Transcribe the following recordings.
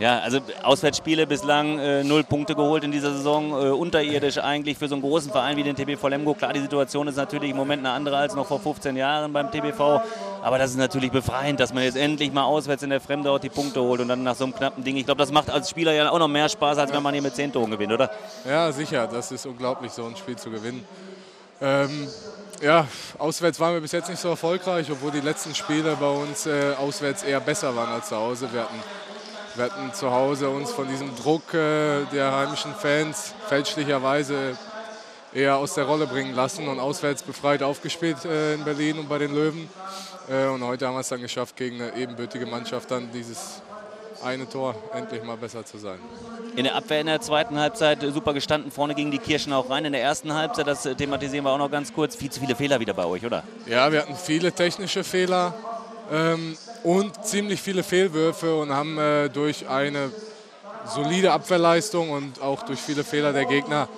Ja, also Auswärtsspiele bislang äh, null Punkte geholt in dieser Saison, äh, unterirdisch eigentlich für so einen großen Verein wie den TBV Lemgo. Klar, die Situation ist natürlich im Moment eine andere als noch vor 15 Jahren beim TBV, aber das ist natürlich befreiend, dass man jetzt endlich mal auswärts in der Fremde auch die Punkte holt und dann nach so einem knappen Ding. Ich glaube, das macht als Spieler ja auch noch mehr Spaß, als wenn man hier mit 10 Toren gewinnt, oder? Ja, sicher, das ist unglaublich, so ein Spiel zu gewinnen. Ähm, ja, auswärts waren wir bis jetzt nicht so erfolgreich, obwohl die letzten Spiele bei uns äh, auswärts eher besser waren als zu Hause. Wir hatten wir hatten zu Hause uns von diesem Druck äh, der heimischen Fans fälschlicherweise eher aus der Rolle bringen lassen und auswärts befreit aufgespielt äh, in Berlin und bei den Löwen. Äh, und heute haben wir es dann geschafft, gegen eine ebenbürtige Mannschaft dann dieses eine Tor endlich mal besser zu sein. In der Abwehr in der zweiten Halbzeit super gestanden, vorne gingen die Kirchen auch rein. In der ersten Halbzeit, das thematisieren wir auch noch ganz kurz, viel zu viele Fehler wieder bei euch, oder? Ja, wir hatten viele technische Fehler. Ähm, und ziemlich viele Fehlwürfe und haben äh, durch eine solide Abwehrleistung und auch durch viele Fehler der Gegner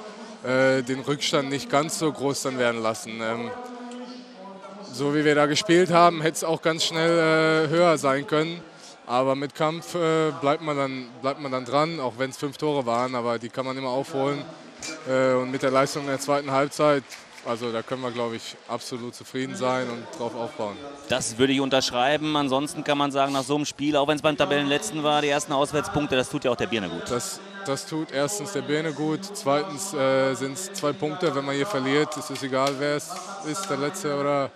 äh, den Rückstand nicht ganz so groß dann werden lassen. Ähm, so wie wir da gespielt haben, hätte es auch ganz schnell äh, höher sein können. Aber mit Kampf äh, bleibt, man dann, bleibt man dann dran, auch wenn es fünf Tore waren, aber die kann man immer aufholen. Äh, und mit der Leistung in der zweiten Halbzeit also da können wir, glaube ich, absolut zufrieden sein und drauf aufbauen. Das würde ich unterschreiben. Ansonsten kann man sagen, nach so einem Spiel, auch wenn es beim Tabellenletzten war, die ersten Auswärtspunkte, das tut ja auch der Birne gut. Das, das tut erstens der Birne gut. Zweitens äh, sind es zwei Punkte. Wenn man hier verliert, ist es egal, wer es ist, der Letzte oder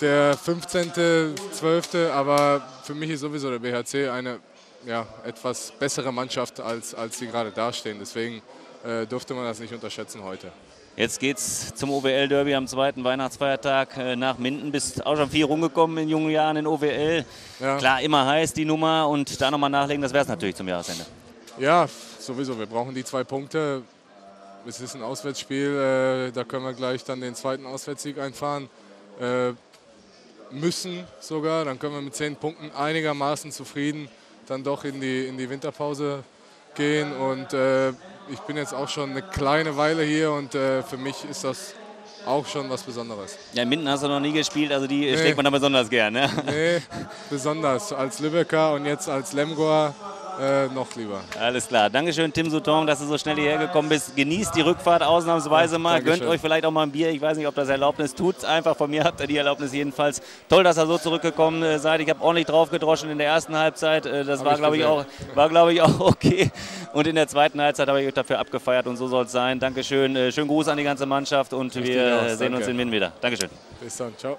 der 15., 12. Aber für mich ist sowieso der BHC eine ja, etwas bessere Mannschaft, als, als sie gerade dastehen. Deswegen äh, durfte man das nicht unterschätzen heute. Jetzt geht es zum OWL-Derby am zweiten Weihnachtsfeiertag äh, nach Minden. Bist auch schon viel rumgekommen in jungen Jahren in OWL. Ja. Klar, immer heiß die Nummer und da nochmal nachlegen, das wäre es natürlich zum Jahresende. Ja, sowieso. Wir brauchen die zwei Punkte. Es ist ein Auswärtsspiel, äh, da können wir gleich dann den zweiten Auswärtssieg einfahren. Müssen sogar, dann können wir mit zehn Punkten einigermaßen zufrieden dann doch in die, in die Winterpause gehen und ich bin jetzt auch schon eine kleine Weile hier und äh, für mich ist das auch schon was Besonderes. Ja, in Minden hast du noch nie gespielt, also die nee. schlägt man da besonders gern, ne? Nee, besonders. Als Lübecker und jetzt als Lemgoer äh, noch lieber. Alles klar. Dankeschön, Tim Souton, dass du so schnell hierher gekommen bist. Genießt die Rückfahrt ausnahmsweise mal. Dankeschön. Gönnt euch vielleicht auch mal ein Bier. Ich weiß nicht, ob das Erlaubnis tut. Einfach von mir habt ihr die Erlaubnis jedenfalls. Toll, dass ihr so zurückgekommen äh, seid. Ich habe ordentlich drauf gedroschen in der ersten Halbzeit. Äh, das Hab war, glaube ich, auch, ich, auch okay. Und in der zweiten Halbzeit habe ich euch dafür abgefeiert und so soll es sein. Dankeschön. Äh, schönen Gruß an die ganze Mannschaft und wir sehen Danke. uns in Wien wieder. Dankeschön. Bis dann. Ciao.